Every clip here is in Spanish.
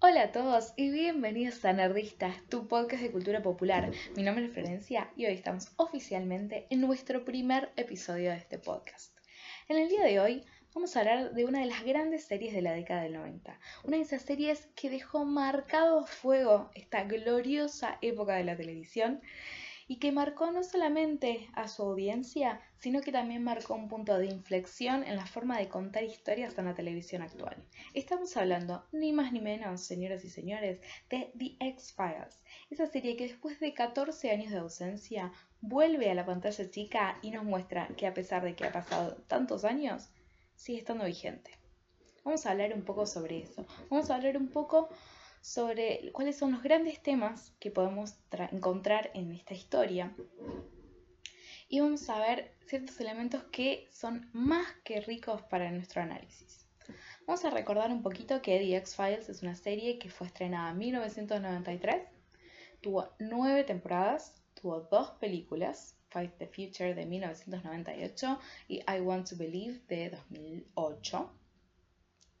Hola a todos y bienvenidos a Nerdistas, tu podcast de cultura popular. Mi nombre es Florencia y hoy estamos oficialmente en nuestro primer episodio de este podcast. En el día de hoy vamos a hablar de una de las grandes series de la década del 90, una de esas series que dejó marcado fuego esta gloriosa época de la televisión y que marcó no solamente a su audiencia, sino que también marcó un punto de inflexión en la forma de contar historias en la televisión actual. Estamos hablando, ni más ni menos, señoras y señores, de The X-Files, esa serie que después de 14 años de ausencia vuelve a la pantalla chica y nos muestra que a pesar de que ha pasado tantos años, sigue estando vigente. Vamos a hablar un poco sobre eso. Vamos a hablar un poco sobre cuáles son los grandes temas que podemos encontrar en esta historia. Y vamos a ver ciertos elementos que son más que ricos para nuestro análisis. Vamos a recordar un poquito que The X-Files es una serie que fue estrenada en 1993, tuvo nueve temporadas, tuvo dos películas, Fight the Future de 1998 y I Want to Believe de 2008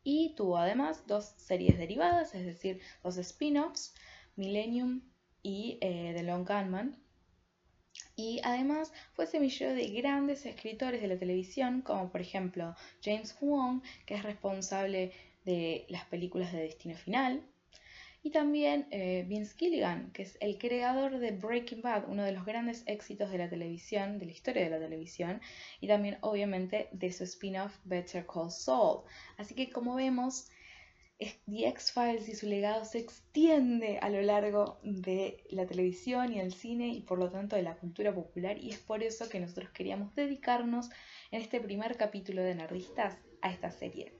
y tuvo además dos series derivadas, es decir, dos spin-offs, Millennium y eh, The Long Gunman. Y además fue semillero de grandes escritores de la televisión, como por ejemplo James Wong, que es responsable de las películas de Destino Final, y también eh, Vince Gilligan, que es el creador de Breaking Bad, uno de los grandes éxitos de la televisión, de la historia de la televisión, y también obviamente de su spin-off Better Call Saul. Así que como vemos, The X-Files y su legado se extiende a lo largo de la televisión y el cine y por lo tanto de la cultura popular y es por eso que nosotros queríamos dedicarnos en este primer capítulo de Nerdistas a esta serie.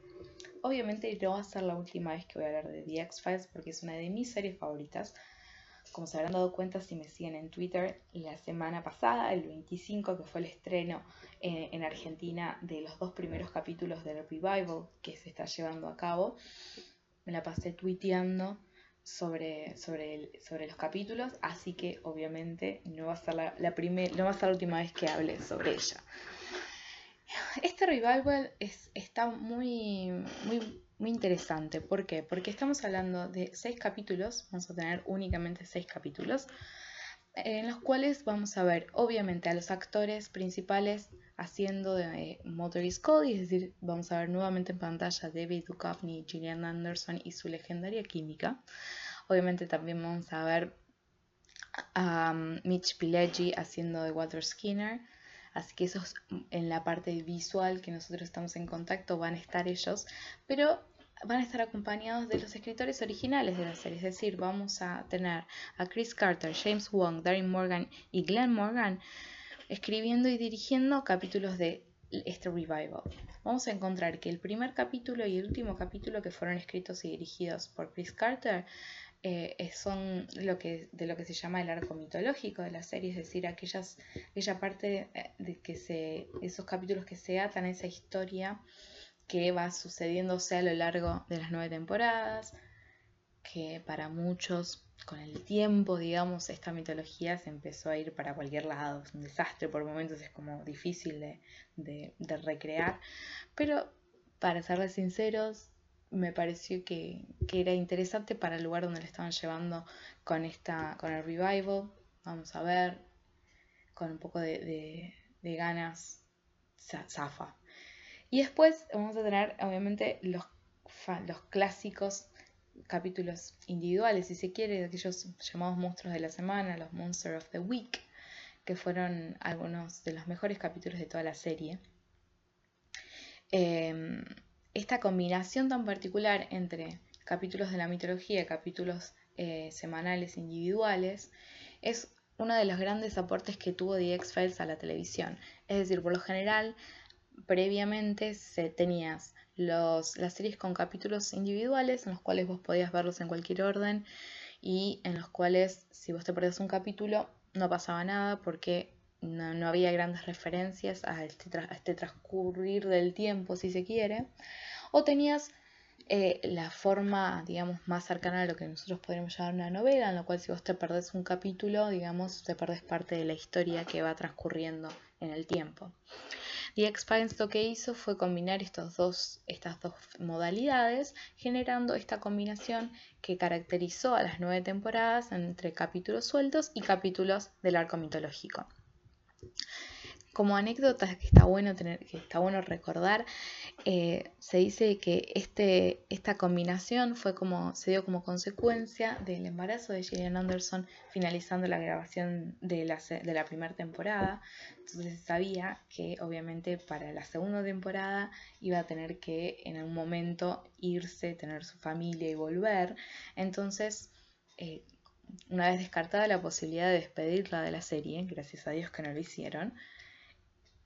Obviamente no va a ser la última vez que voy a hablar de The X-Files porque es una de mis series favoritas. Como se habrán dado cuenta si me siguen en Twitter, la semana pasada, el 25, que fue el estreno eh, en Argentina de los dos primeros capítulos del Revival que se está llevando a cabo, me la pasé tuiteando sobre, sobre, sobre los capítulos, así que obviamente no va a ser la, la no va a ser la última vez que hable sobre ella. Este revival es, está muy, muy, muy interesante. ¿Por qué? Porque estamos hablando de seis capítulos, vamos a tener únicamente seis capítulos, en los cuales vamos a ver, obviamente, a los actores principales haciendo de Motorist Cody, es decir, vamos a ver nuevamente en pantalla David Duchovny, Gillian Anderson y su legendaria química. Obviamente también vamos a ver a um, Mitch Pileggi haciendo de Walter Skinner, Así que eso en la parte visual que nosotros estamos en contacto van a estar ellos, pero van a estar acompañados de los escritores originales de la serie. Es decir, vamos a tener a Chris Carter, James Wong, Darren Morgan y Glenn Morgan escribiendo y dirigiendo capítulos de este revival. Vamos a encontrar que el primer capítulo y el último capítulo que fueron escritos y dirigidos por Chris Carter eh, son lo que, de lo que se llama el arco mitológico de la serie, es decir, aquellas, aquella parte eh, de que se, esos capítulos que se atan a esa historia que va sucediéndose a lo largo de las nueve temporadas, que para muchos con el tiempo, digamos, esta mitología se empezó a ir para cualquier lado, es un desastre, por momentos es como difícil de, de, de recrear, pero para serles sinceros, me pareció que, era interesante para el lugar donde le estaban llevando con, esta, con el revival. Vamos a ver, con un poco de, ganas, zafa. Y después vamos a tener, obviamente, los, los clásicos capítulos individuales, si se quiere, de aquellos llamados monstruos de la semana, los Monsters of the Week, que fueron algunos de los mejores capítulos de toda la serie. Em, esta combinación tan particular entre capítulos de la mitología y capítulos eh, semanales individuales es uno de los grandes aportes que tuvo The X-Files a la televisión. Es decir, por lo general, previamente se tenías los, las series con capítulos individuales en los cuales vos podías verlos en cualquier orden y en los cuales si vos te perdés un capítulo no pasaba nada porque no, había grandes referencias a este, este transcurrir del tiempo, si se quiere o tenías eh, la forma, digamos, más cercana a lo que nosotros podríamos llamar una novela, en la cual si vos te perdés un capítulo, digamos, te perdés parte de la historia que va transcurriendo en el tiempo. The X-Files lo que hizo fue combinar estos dos, estas dos modalidades, generando esta combinación que caracterizó a las nueve temporadas entre capítulos sueltos y capítulos del arco mitológico. Como anécdota que está bueno tener, que está bueno recordar, eh, se dice que este, esta combinación fue como, se dio como consecuencia del embarazo de Gillian Anderson finalizando la grabación de la, de la primera temporada. Entonces se sabía que obviamente para la segunda temporada iba a tener que en algún momento irse, tener su familia y volver. Entonces, eh, una vez descartada la posibilidad de despedirla de la serie, gracias a Dios que no lo hicieron,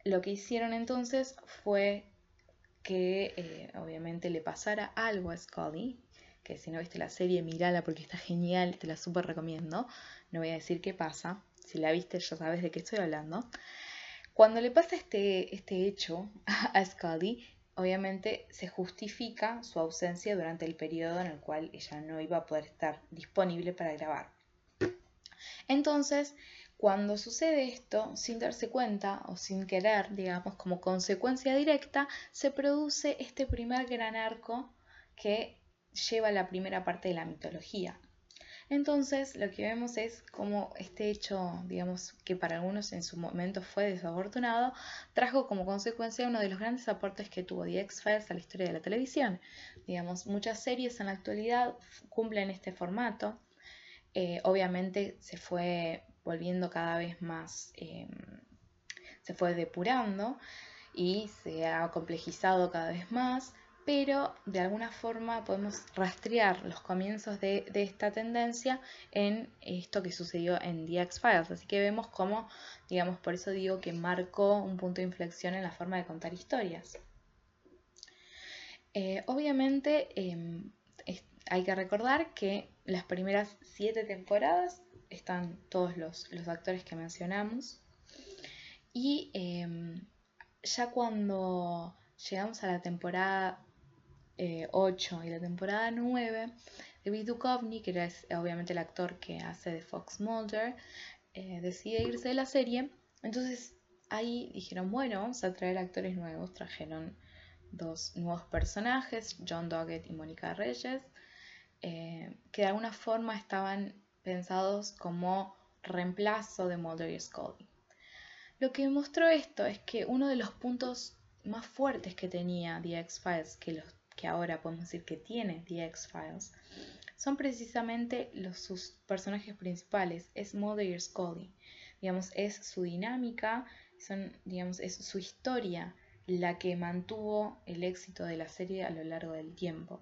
lo que hicieron entonces fue que eh, obviamente le pasara algo a Scully, que si no viste la serie, mirala porque está genial, te la súper recomiendo. No voy a decir qué pasa, si la viste ya sabes de qué estoy hablando. Cuando le pasa este, este hecho a Scully, obviamente se justifica su ausencia durante el periodo en el cual ella no iba a poder estar disponible para grabar. Entonces, cuando sucede esto, sin darse cuenta o sin querer, digamos, como consecuencia directa, se produce este primer gran arco que lleva la primera parte de la mitología. Entonces, lo que vemos es como este hecho, digamos, que para algunos en su momento fue desafortunado, trajo como consecuencia uno de los grandes aportes que tuvo The X-Files a la historia de la televisión. Digamos, muchas series en la actualidad cumplen este formato. Eh, obviamente se fue volviendo cada vez más, em, se fue depurando y se ha complejizado cada vez más, pero de alguna forma podemos rastrear los comienzos de, esta tendencia en esto que sucedió en The X-Files. Así que vemos cómo, digamos, por eso digo que marcó un punto de inflexión en la forma de contar historias. Eh, obviamente em, hay que recordar que las primeras siete temporadas están todos los, actores que mencionamos. Y em, ya cuando llegamos a la temporada 8 eh, y la temporada 9, David Duchovny, que era obviamente el actor que hace de Fox Mulder, eh, decide irse de la serie. Entonces ahí dijeron, bueno, vamos a traer actores nuevos. Trajeron dos nuevos personajes, John Doggett y Mónica Reyes, eh, que de alguna forma estaban pensados como reemplazo de Mulder y Scully. Lo que mostró esto es que uno de los puntos más fuertes que tenía The X-Files, que, los, que ahora podemos decir que tiene The X-Files, son precisamente los, sus personajes principales, es Mulder y Scully. Digamos, es su dinámica, son, digamos, es su historia la que mantuvo el éxito de la serie a lo largo del tiempo.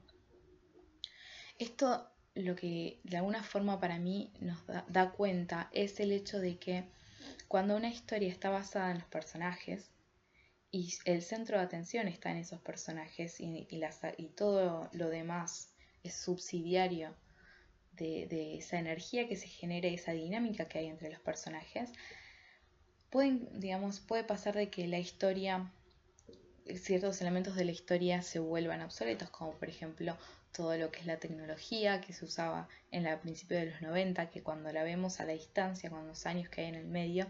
Esto lo que de alguna forma para mí nos da, cuenta es el hecho de que cuando una historia está basada en los personajes y el centro de atención está en esos personajes y, y, todo lo demás es subsidiario de, esa energía que se genera, esa dinámica que hay entre los personajes, pueden, digamos, puede pasar de que la historia, ciertos elementos de la historia se vuelvan obsoletos, como por ejemplo todo lo que es la tecnología que se usaba en el principio de los 90, que cuando la vemos a la distancia, con los años que hay en el medio,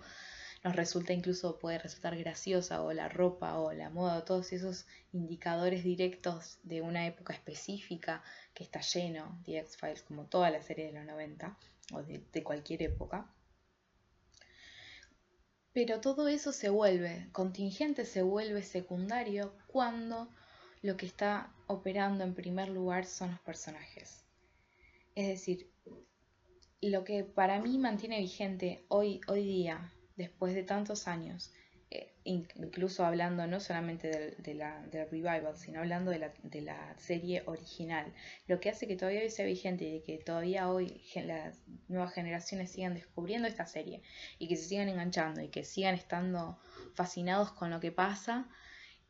nos resulta incluso, puede resultar graciosa, o la ropa, o la moda, o todos esos indicadores directos de una época específica que está lleno de X-Files, como toda la serie de los 90, o de, cualquier época. Pero todo eso se vuelve contingente, se vuelve secundario cuando lo que está operando en primer lugar son los personajes. Es decir, lo que para mí mantiene vigente hoy, hoy día, después de tantos años, eh, incluso hablando no solamente de, la, del revival, sino hablando de la, de la, serie original, lo que hace que todavía hoy sea vigente y que todavía hoy las nuevas generaciones sigan descubriendo esta serie y que se sigan enganchando y que sigan estando fascinados con lo que pasa,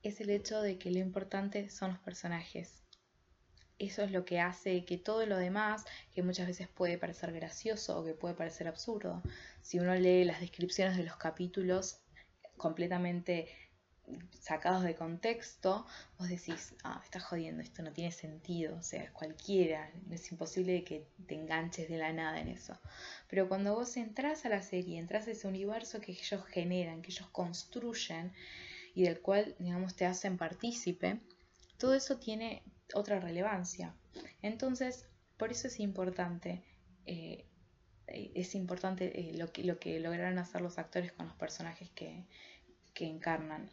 es el hecho de que lo importante son los personajes. Eso es lo que hace que todo lo demás, que muchas veces puede parecer gracioso o que puede parecer absurdo, si uno lee las descripciones de los capítulos completamente sacados de contexto, vos decís, ah, me estás jodiendo, esto no tiene sentido, o sea, cualquiera, es imposible que te enganches de la nada en eso. Pero cuando vos entras a la serie, entras a ese universo que ellos generan, que ellos construyen, y del cual, digamos, te hacen partícipe, todo eso tiene otra relevancia. Entonces, por eso es importante, eh, es importante eh, lo, que, lo que lograron hacer los actores con los personajes que, que encarnan.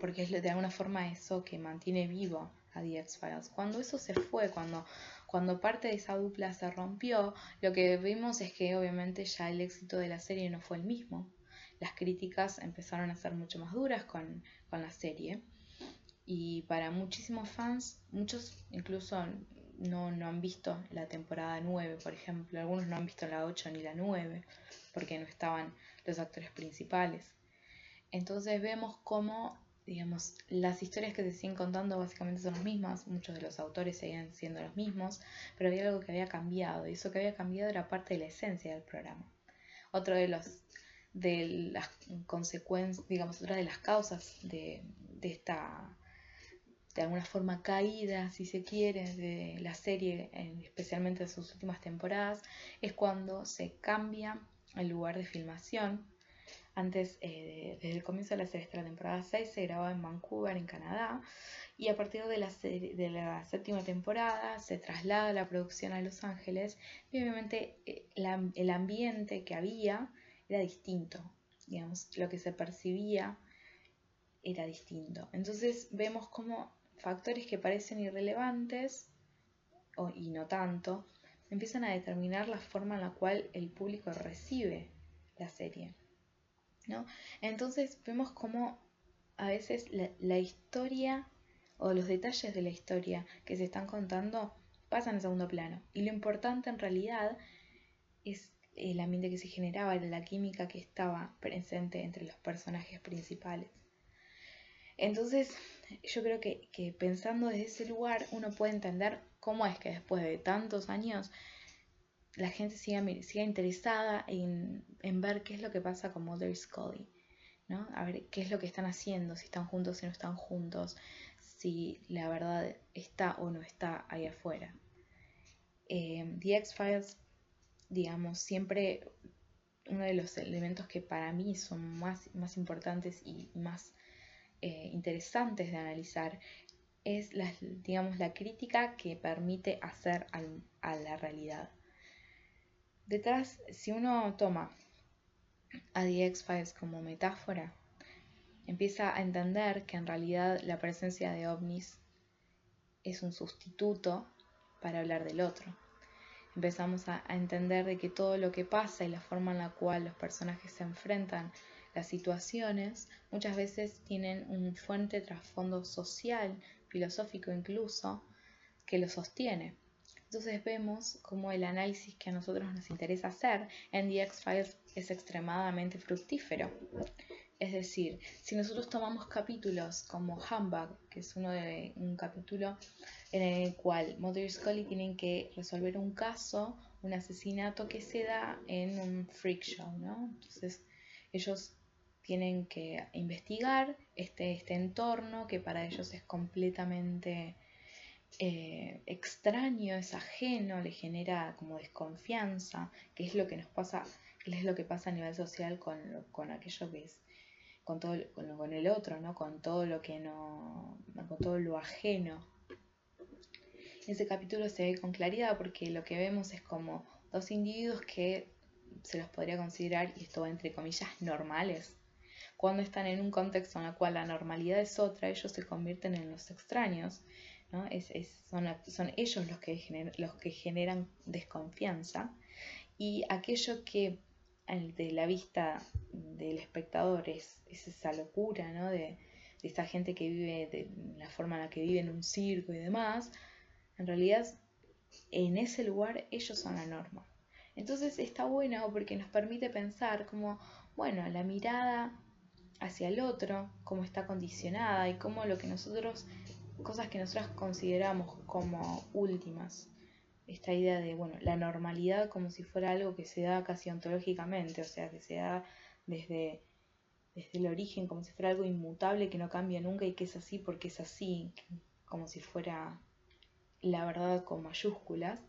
Porque es de alguna forma eso que mantiene vivo a The X-Files. Cuando eso se fue, cuando, cuando parte de esa dupla se rompió, lo que vimos es que obviamente ya el éxito de la serie no fue el mismo. Las críticas empezaron a ser mucho más duras con, con la serie. Y para muchísimos fans, muchos incluso no, no han visto la temporada 9, por ejemplo. Algunos no han visto la 8 ni la 9 porque no estaban los actores principales. Entonces vemos cómo, digamos, las historias que se siguen contando básicamente son las mismas, muchos de los autores seguían siendo los mismos, pero había algo que había cambiado y eso que había cambiado era parte de la esencia del programa. Otro de los de las consecuencias, digamos, otra de las causas de, de esta de alguna forma caída, si se quiere, de la serie, especialmente de sus últimas temporadas, es cuando se cambia el lugar de filmación. Antes, eh, desde el comienzo de la serie, hasta la temporada 6, se grababa en Vancouver, en Canadá, y a partir de la, de la séptima temporada se traslada la producción a Los Ángeles, y obviamente eh, el ambiente que había era distinto, digamos, lo que se percibía era distinto. Entonces vemos cómo factores que parecen irrelevantes o, y no tanto, empiezan a determinar la forma en la cual el público recibe la serie. ¿no? Entonces vemos cómo a veces la, historia o los detalles de la historia que se están contando pasan a segundo plano. Y lo importante en realidad es el ambiente que se generaba, la química que estaba presente entre los personajes principales. Entonces, yo creo que, pensando desde ese lugar uno puede entender cómo es que después de tantos años la gente siga, interesada en, ver qué es lo que pasa con Mother Scully, ¿no? A ver qué es lo que están haciendo, si están juntos, si no están juntos, si la verdad está o no está ahí afuera. Eh, The X-Files, digamos, siempre uno de los elementos que para mí son más, más importantes y más eh, interesantes de analizar es la, digamos, la crítica que permite hacer a la realidad. Detrás, si uno toma a The X-Files como metáfora, empieza a entender que en realidad la presencia de ovnis es un sustituto para hablar del otro. Empezamos a, a entender de que todo lo que pasa y la forma en la cual los personajes se enfrentan las situaciones muchas veces tienen un fuerte trasfondo social, filosófico incluso, que lo sostiene. Entonces vemos como el análisis que a nosotros nos interesa hacer en The X-Files es extremadamente fructífero. Es decir, si nosotros tomamos capítulos como Humbug, que es uno de un capítulo en el cual Mother y Scully tienen que resolver un caso, un asesinato que se da en un freak show, ¿no? Entonces ellos tienen que investigar este, este entorno que para ellos es completamente eh, extraño, es ajeno, le genera como desconfianza, que es lo que nos pasa, que es lo que pasa a nivel social con, con aquello que es, con todo, con, el otro, ¿no? Con todo lo que no, con todo lo ajeno. Ese capítulo se ve con claridad porque lo que vemos es como dos individuos que se los podría considerar, y esto va entre comillas, normales, cuando están en un contexto en el cual la normalidad es otra, ellos se convierten en los extraños. ¿no? Es, son, son, ellos los que, los que generan desconfianza y aquello que de la vista del espectador es, esa locura ¿no? de, de esa gente que vive de la forma en la que vive en un circo y demás, en realidad en ese lugar ellos son la norma. Entonces está bueno porque nos permite pensar como, bueno, la mirada hacia el otro, cómo está condicionada y cómo lo que nosotros, cosas que nosotros consideramos como últimas. Esta idea de, bueno, la normalidad como si fuera algo que se da casi ontológicamente, o sea, que se da desde, desde el origen, como si fuera algo inmutable que no cambia nunca y que es así porque es así, como si fuera la verdad con mayúsculas,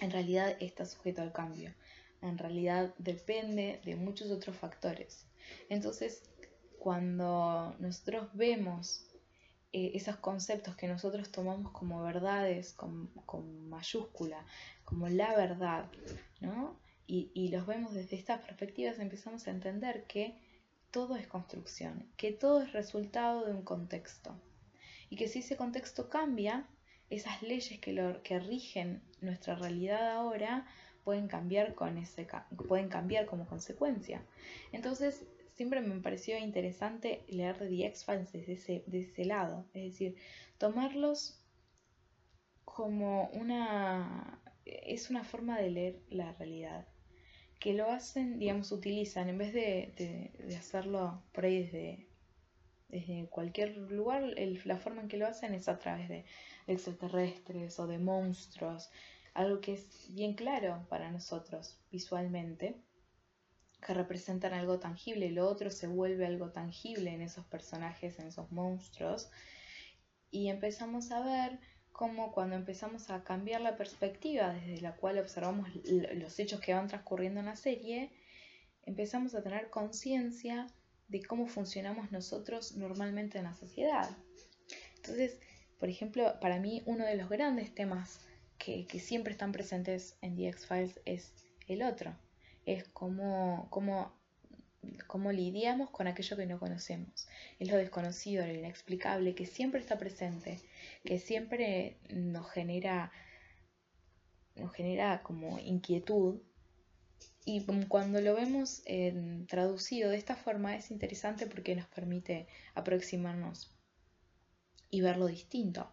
en realidad está sujeto al cambio. En realidad depende de muchos otros factores. Entonces, cuando nosotros vemos eh, esos conceptos que nosotros tomamos como verdades, con, mayúscula, como la verdad, ¿no? Y, y los vemos desde estas perspectivas, empezamos a entender que todo es construcción, que todo es resultado de un contexto. Y que si ese contexto cambia, esas leyes que, lo, que rigen nuestra realidad ahora pueden cambiar, con ese, pueden cambiar como consecuencia. Entonces, siempre me pareció interesante leer The X-Files desde ese, ese lado, es decir, tomarlos como una... es una forma de leer la realidad, que lo hacen, digamos, utilizan, en vez de, de, hacerlo por ahí desde, desde cualquier lugar, la forma en que lo hacen es a través de extraterrestres o de monstruos, algo que es bien claro para nosotros visualmente, que representan algo tangible, y lo otro se vuelve algo tangible en esos personajes, en esos monstruos, y empezamos a ver cómo cuando empezamos a cambiar la perspectiva desde la cual observamos los hechos que van transcurriendo en la serie, empezamos a tener conciencia de cómo funcionamos nosotros normalmente en la sociedad. Entonces, por ejemplo, para mí uno de los grandes temas que, siempre están presentes en The X-Files es el otro. Es cómo, cómo, cómo lidiamos con aquello que no conocemos. Es lo desconocido, lo inexplicable, que siempre está presente, que siempre nos genera, nos genera como inquietud. Y cuando lo vemos traducido de esta forma es interesante porque nos permite aproximarnos y verlo distinto.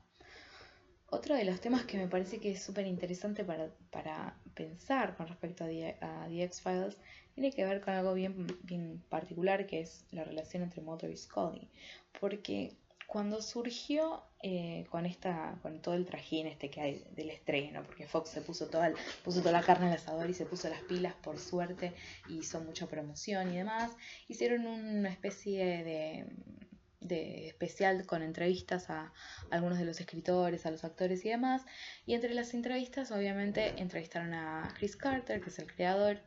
Otro de los temas que me parece que es súper interesante para, pensar con respecto a The, X-Files tiene que ver con algo bien, bien particular que es la relación entre Mulder y Scully. Porque cuando surgió eh, con esta con todo el trajín este que hay del estreno porque Fox se puso toda puso toda la carne al asador y se puso las pilas por suerte y hizo mucha promoción y demás hicieron una especie de de especial con entrevistas a algunos de los escritores, a los actores y demás. Y entre las entrevistas, obviamente, entrevistaron a Chris Carter, que es el creador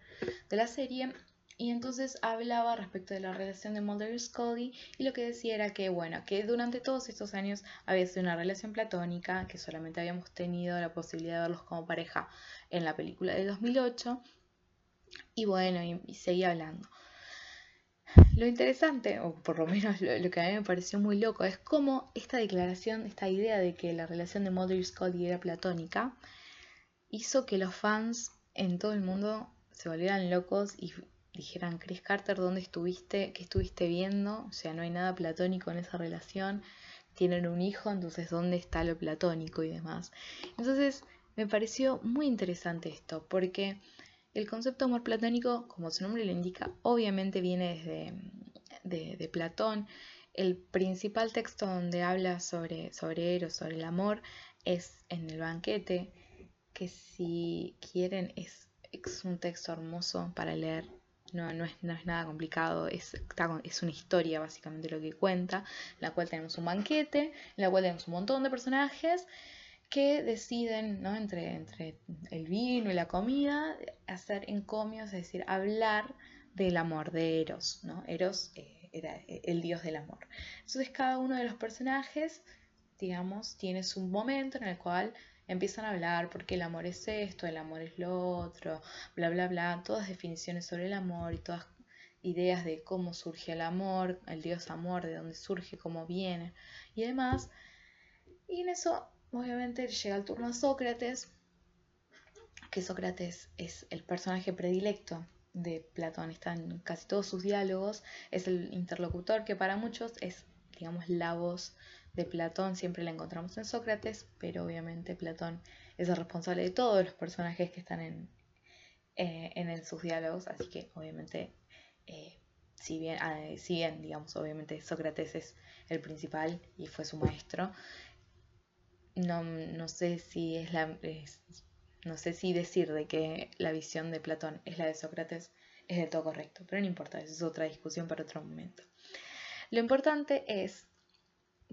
de la serie, y entonces hablaba respecto de la relación de Mulder y Scully y lo que decía era que, bueno, que durante todos estos años había sido una relación platónica, que solamente habíamos tenido la posibilidad de verlos como pareja en la película de 2008. Y bueno, y seguía hablando. Lo interesante, o por lo menos lo, que a mí me pareció muy loco, es cómo esta declaración, esta idea de que la relación de Mulder y Scully era platónica, hizo que los fans en todo el mundo se volvieran locos y dijeran, Chris Carter, ¿dónde estuviste? ¿Qué estuviste viendo? O sea, no hay nada platónico en esa relación. Tienen un hijo, entonces ¿dónde está lo platónico y demás? Entonces, me pareció muy interesante esto, porque el concepto de amor platónico, como su nombre lo indica, obviamente viene desde de, Platón. El principal texto donde habla sobre, sobre Eros, sobre el amor, es en el banquete, que si quieren es, un texto hermoso para leer. No, no, es, no es nada complicado, es, es una historia básicamente lo que cuenta, en la cual tenemos un banquete, en la cual tenemos un montón de personajes que deciden, ¿no? entre, entre el vino y la comida, hacer encomios, es decir, hablar del amor de Eros. ¿no? Eros eh, era eh, el dios del amor. Entonces cada uno de los personajes, digamos, tiene su momento en el cual empiezan a hablar porque el amor es esto, el amor es lo otro, bla, bla, bla, todas definiciones sobre el amor y todas ideas de cómo surge el amor, el dios amor, de dónde surge, cómo viene y demás. Y en eso Obviamente llega el turno a Sócrates, que Sócrates es el personaje predilecto de Platón, está en casi todos sus diálogos, es el interlocutor que para muchos es, digamos, la voz de Platón, siempre la encontramos en Sócrates, pero obviamente Platón es el responsable de todos los personajes que están en, eh, en, sus diálogos, así que obviamente, eh, si, bien, ah, si bien, digamos, obviamente Sócrates es el principal y fue su maestro, no, no sé si es la no sé si decir de que la visión de Platón es la de Sócrates es de todo correcto, pero no importa, eso es otra discusión para otro momento. Lo importante es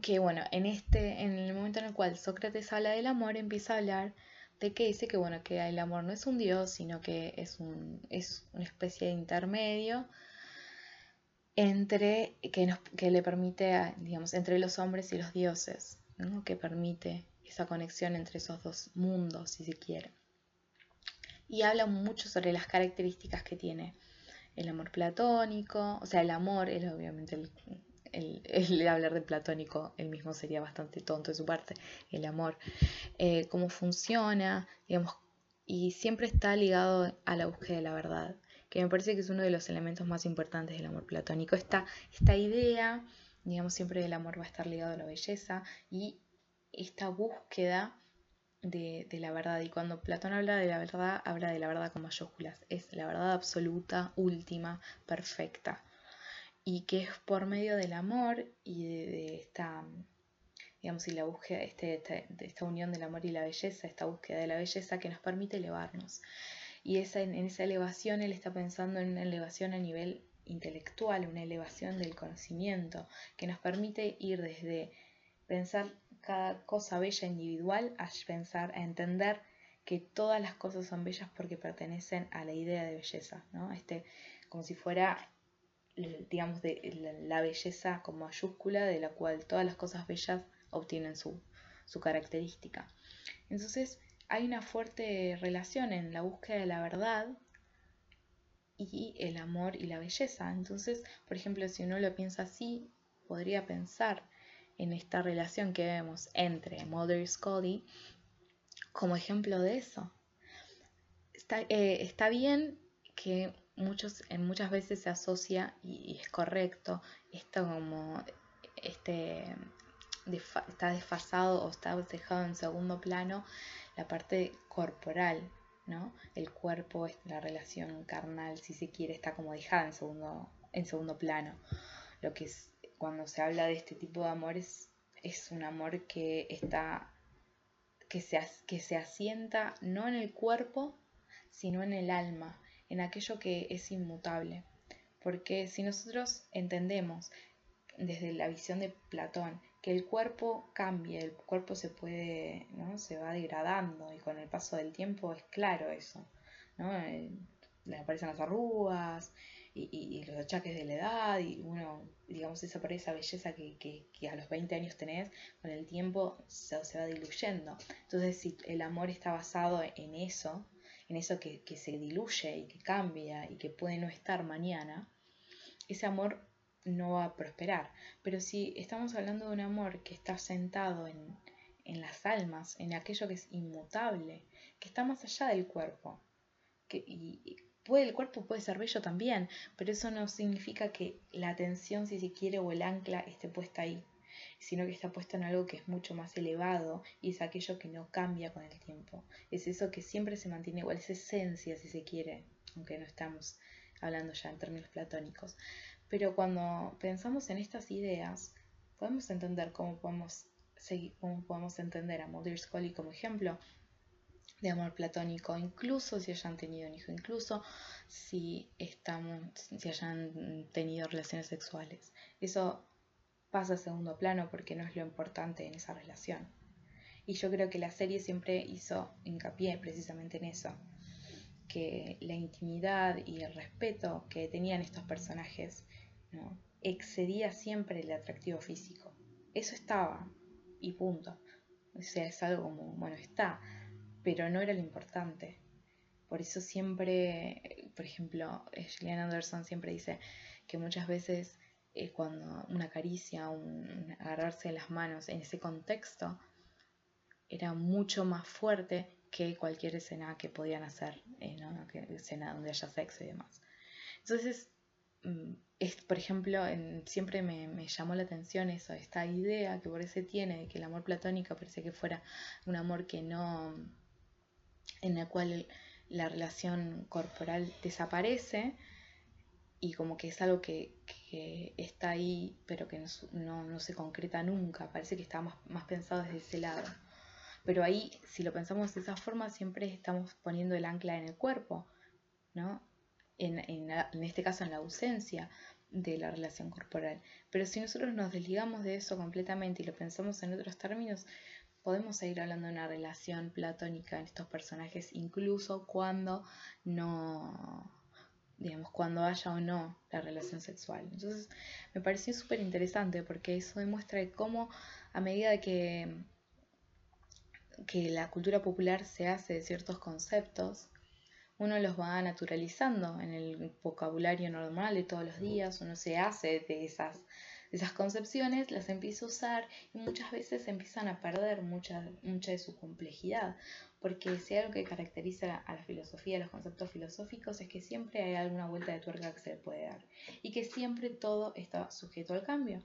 que, bueno, en este, en el momento en el cual Sócrates habla del amor, empieza a hablar de que dice que, bueno, que el amor no es un dios, sino que es, un, es una especie de intermedio entre que, nos, que le permite, digamos, entre los hombres y los dioses, que permite esa conexión entre esos dos mundos, si se quiere. Y habla mucho sobre las características que tiene el amor platónico, o sea, el amor, es obviamente el, hablar de platónico, el mismo sería bastante tonto de su parte, el amor, eh, cómo funciona, digamos, y siempre está ligado a la búsqueda de la verdad, que me parece que es uno de los elementos más importantes del amor platónico. Esta, esta idea, digamos, siempre el amor va a estar ligado a la belleza y esta búsqueda de, la verdad. Y cuando Platón habla de la verdad, habla de la verdad con mayúsculas. Es la verdad absoluta, última, perfecta. Y que es por medio del amor y de, esta, digamos, y la búsqueda, este, esta unión del amor y la belleza, esta búsqueda de la belleza que nos permite elevarnos. Y esa, en esa elevación él está pensando en una elevación a nivel intelectual, una elevación del conocimiento, que nos permite ir desde pensar cada cosa bella individual a pensar, a entender que todas las cosas son bellas porque pertenecen a la idea de belleza, ¿no? Este, como si fuera, digamos, de la belleza con mayúscula de la cual todas las cosas bellas obtienen su, su característica. Entonces, hay una fuerte relación en la búsqueda de la verdad y el amor y la belleza. Entonces, por ejemplo, si uno lo piensa así, podría pensar en esta relación que vemos entre Mother y Scully como ejemplo de eso. Está, eh, está bien que muchos, en muchas veces se asocia, y, es correcto, esto como este, está desfasado o está dejado en segundo plano la parte corporal, ¿no? El cuerpo, la relación carnal, si se quiere, está como dejada en segundo, en segundo plano. Lo que es cuando se habla de este tipo de amores es un amor que está que se, que se asienta no en el cuerpo, sino en el alma, en aquello que es inmutable. Porque si nosotros entendemos desde la visión de Platón que el cuerpo cambia, el cuerpo se puede, ¿no? se va degradando y con el paso del tiempo es claro eso, ¿no? Le aparecen las arrugas, y, los achaques de la edad y uno, digamos, esa, por esa belleza que, que, a los 20 años tenés, con el tiempo se, va diluyendo. Entonces, si el amor está basado en eso, en eso que, que se diluye y que cambia y que puede no estar mañana, ese amor no va a prosperar. Pero si estamos hablando de un amor que está sentado en, en las almas, en aquello que es inmutable, que está más allá del cuerpo, que, y, el cuerpo puede ser bello también, pero eso no significa que la atención, si se quiere, o el ancla esté puesta ahí, sino que está puesta en algo que es mucho más elevado y es aquello que no cambia con el tiempo. Es eso que siempre se mantiene igual, es esencia, si se quiere, aunque no estamos hablando ya en términos platónicos. Pero cuando pensamos en estas ideas, podemos entender cómo podemos seguir, cómo podemos entender a Mulder Scully como ejemplo de amor platónico, incluso si hayan tenido un hijo, incluso si, estamos, si hayan tenido relaciones sexuales. Eso pasa a segundo plano porque no es lo importante en esa relación. Y yo creo que la serie siempre hizo hincapié precisamente en eso, que la intimidad y el respeto que tenían estos personajes ¿no? excedía siempre el atractivo físico. Eso estaba y punto. O sea, es algo como, bueno, está, pero no era lo importante. Por eso siempre, por ejemplo, Gillian Anderson siempre dice que muchas veces eh, cuando una caricia, un, agarrarse las manos en ese contexto, era mucho más fuerte que cualquier escena que podían hacer, eh, ¿no? escena donde haya sexo y demás. Entonces, mm, es, por ejemplo, siempre me, me, llamó la atención eso, esta idea que por ese tiene de que el amor platónico parece que fuera un amor que no en la cual la relación corporal desaparece y como que es algo que, está ahí pero que no, se concreta nunca, parece que está más, más pensado desde ese lado. Pero ahí, si lo pensamos de esa forma, siempre estamos poniendo el ancla en el cuerpo, ¿no? En, en, este caso en la ausencia de la relación corporal. Pero si nosotros nos desligamos de eso completamente y lo pensamos en otros términos, podemos seguir hablando de una relación platónica en estos personajes, incluso cuando no, digamos, cuando haya o no la relación sexual. Entonces, me pareció súper interesante porque eso demuestra cómo a medida que, que la cultura popular se hace de ciertos conceptos, uno los va naturalizando en el vocabulario normal de todos los días, uno se hace de esas, esas concepciones, las empieza a usar y muchas veces empiezan a perder mucha, mucha de su complejidad, porque si algo que caracteriza a la filosofía, a los conceptos filosóficos, es que siempre hay alguna vuelta de tuerca que se le puede dar y que siempre todo está sujeto al cambio.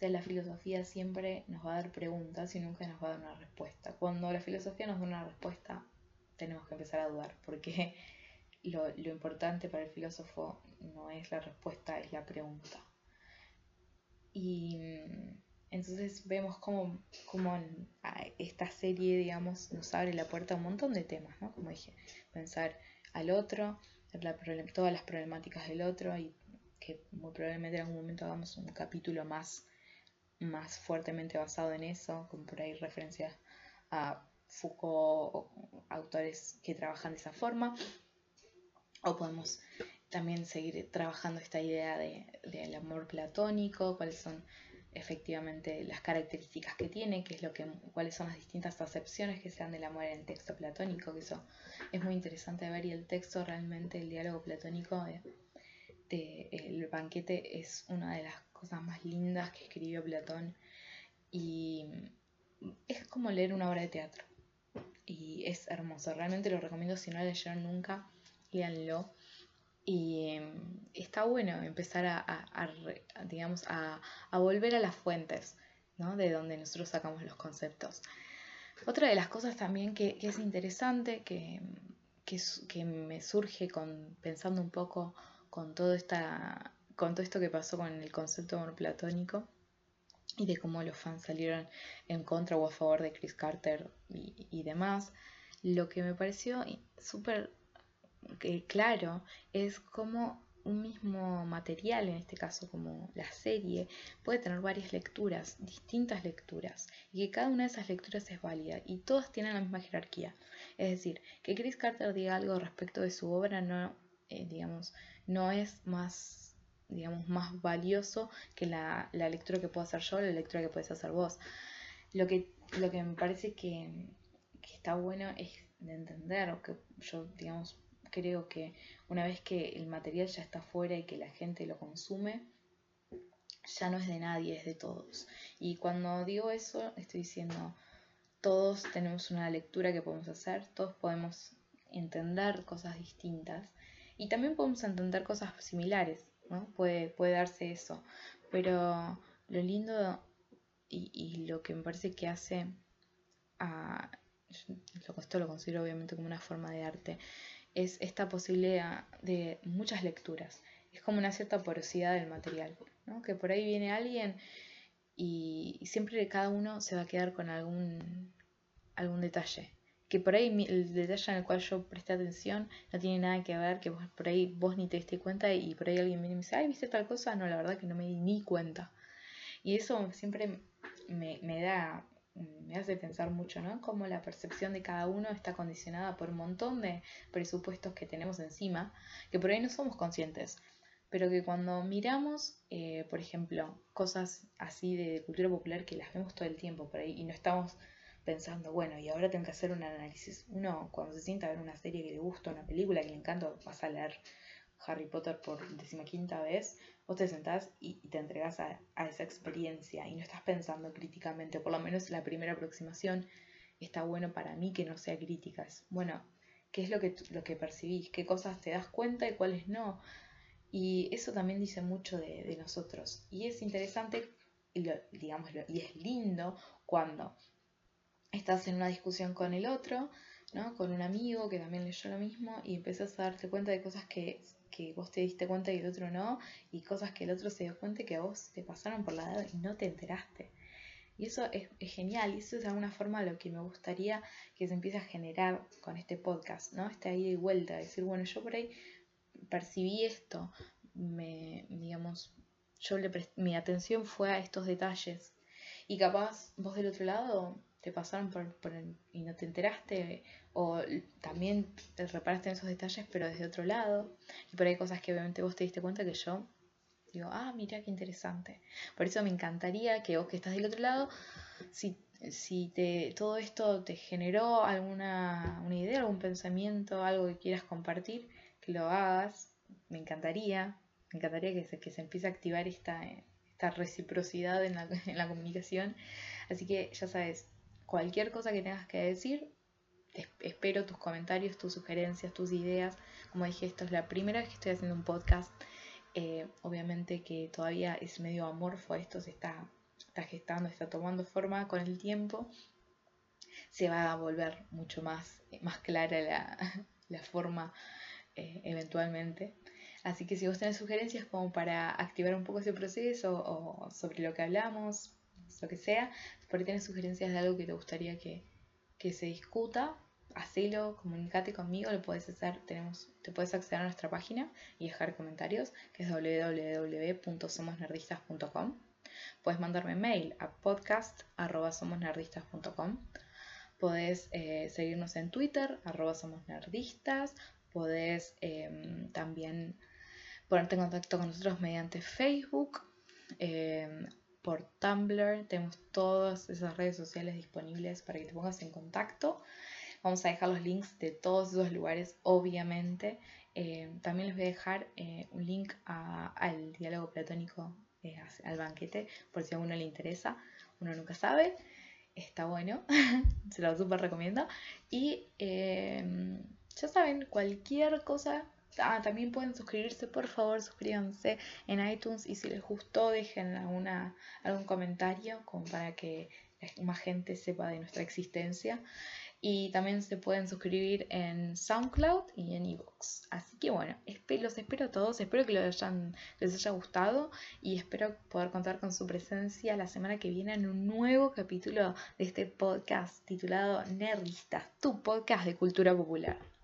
La filosofía siempre nos va a dar preguntas y nunca nos va a dar una respuesta. Cuando la filosofía nos da una respuesta, tenemos que empezar a dudar, porque lo, importante para el filósofo no es la respuesta, es la pregunta. Y mm, entonces vemos cómo, cómo esta serie, digamos, nos abre la puerta a un montón de temas, ¿no? Como dije, pensar al otro, todas las problemáticas del otro y que muy probablemente en algún momento hagamos un capítulo más, más fuertemente basado en eso, como por ahí referencias a Foucault, autores que trabajan de esa forma, o podemos también seguir trabajando esta idea del amor platónico, cuáles son efectivamente las características que tiene, qué es lo que, cuáles son las distintas acepciones que se dan del amor en el texto platónico, que eso es muy interesante ver y el texto realmente, el diálogo platónico de, el banquete es una de las cosas más lindas que escribió Platón y es como leer una obra de teatro y es hermoso. Realmente lo recomiendo si no lo leyeron nunca, léanlo. Y em, está bueno empezar a, digamos, a, volver a las fuentes, ¿no? De donde nosotros sacamos los conceptos. Otra de las cosas también que, es interesante, que, que, me surge pensando un poco con todo, esta, con todo esto que pasó con el concepto de amor platónico, y de cómo los fans salieron en contra o a favor de Chris Carter y, demás. Lo que me pareció súper claro es cómo un mismo material, en este caso como la serie, puede tener varias lecturas, distintas lecturas, y que cada una de esas lecturas es válida y todas tienen la misma jerarquía. Es decir, que Chris Carter diga algo respecto de su obra no, eh, digamos, no es más digamos, más valioso que la, lectura que puedo hacer yo, la lectura que puedes hacer vos. Lo que, lo que me parece que, está bueno es de entender, o que yo, digamos, creo que una vez que el material ya está fuera y que la gente lo consume, ya no es de nadie, es de todos. Y cuando digo eso, estoy diciendo, todos tenemos una lectura que podemos hacer, todos podemos entender cosas distintas y también podemos entender cosas similares. Puede, puede darse eso. Pero lo lindo y, lo que me parece que hace a, esto lo considero obviamente como una forma de arte, es esta posibilidad de muchas lecturas. Es como una cierta porosidad del material, Que por ahí viene alguien y siempre cada uno se va a quedar con algún, algún detalle que por ahí el detalle en el cual yo presté atención no tiene nada que ver, que por ahí vos ni te diste cuenta y por ahí alguien viene y me dice, ay, ¿viste tal cosa? No, la verdad que no me di ni cuenta. Y eso siempre me, me da, me hace pensar mucho, ¿no? Cómo la percepción de cada uno está condicionada por un montón de presupuestos que tenemos encima, que por ahí no somos conscientes. Pero que cuando miramos, eh, por ejemplo, cosas así de cultura popular que las vemos todo el tiempo por ahí y no estamos pensando, bueno, y ahora tengo que hacer un análisis. Uno, cuando se sienta a ver una serie que le gusta, una película que le encanta, vas a leer Harry Potter por quinta vez, vos te sentás y, te entregas a, esa experiencia y no estás pensando críticamente, por lo menos la primera aproximación está bueno para mí que no sea crítica. bueno, ¿qué es lo que, que percibís? ¿Qué cosas te das cuenta y cuáles no? Y eso también dice mucho de, nosotros. Y es interesante, y, digamos, y es lindo cuando estás en una discusión con el otro, ¿no? Con un amigo que también leyó lo mismo y empiezas a darte cuenta de cosas que, vos te diste cuenta y el otro no, y cosas que el otro se dio cuenta que a vos te pasaron por la edad y no te enteraste. Y eso es, genial, y eso es de alguna forma lo que me gustaría que se empiece a generar con este podcast, ¿no? Esta ida y vuelta, decir, bueno, yo por ahí percibí esto, me, digamos, yo le mi atención fue a estos detalles, y capaz vos del otro lado pasaron por, por y no te enteraste, o también te reparaste en esos detalles, pero desde otro lado. Y por ahí cosas que obviamente vos te diste cuenta que yo digo, ah, mira qué interesante. Por eso me encantaría que vos que estás del otro lado, si, si te, todo esto te generó alguna una idea, algún pensamiento, algo que quieras compartir, que lo hagas. Me encantaría, me encantaría que se, que se empiece a activar esta, esta reciprocidad en la, en la comunicación. Así que ya sabes, cualquier cosa que tengas que decir, espero tus comentarios, tus sugerencias, tus ideas. Como dije, esto es la primera vez que estoy haciendo un podcast. Eh, obviamente que todavía es medio amorfo esto, se está, está gestando, está tomando forma con el tiempo. Se va a volver mucho más, más clara la, la forma eh, eventualmente. Así que si vos tenés sugerencias como para activar un poco ese proceso o sobre lo que hablamos, lo que sea, por ahí tienes sugerencias de algo que te gustaría que, se discuta, hacelo, comunícate conmigo, lo puedes hacer, tenemos, te puedes acceder a nuestra página y dejar comentarios, que es www.somosnerdistas.com. Puedes mandarme mail a podcast.somosnerdistas.com. Podés eh, seguirnos en Twitter, arroba somos nerdistas. Podés em, también ponerte en contacto con nosotros mediante Facebook. Em, por Tumblr. Tenemos todas esas redes sociales disponibles para que te pongas en contacto. Vamos a dejar los links de todos esos lugares, obviamente. Eh, también les voy a dejar eh, un link al diálogo platónico, eh, al banquete, por si a uno le interesa. Uno nunca sabe. Está bueno, se lo súper recomiendo. Y ya saben, cualquier cosa Ah, también pueden suscribirse, por favor, suscríbanse en iTunes y si les gustó dejen alguna, algún comentario para que más gente sepa de nuestra existencia. Y también se pueden suscribir en SoundCloud y en Evox. Así que bueno, los espero a todos, espero que les haya gustado y espero poder contar con su presencia la semana que viene en un nuevo capítulo de este podcast titulado Nerdistas, tu podcast de cultura popular.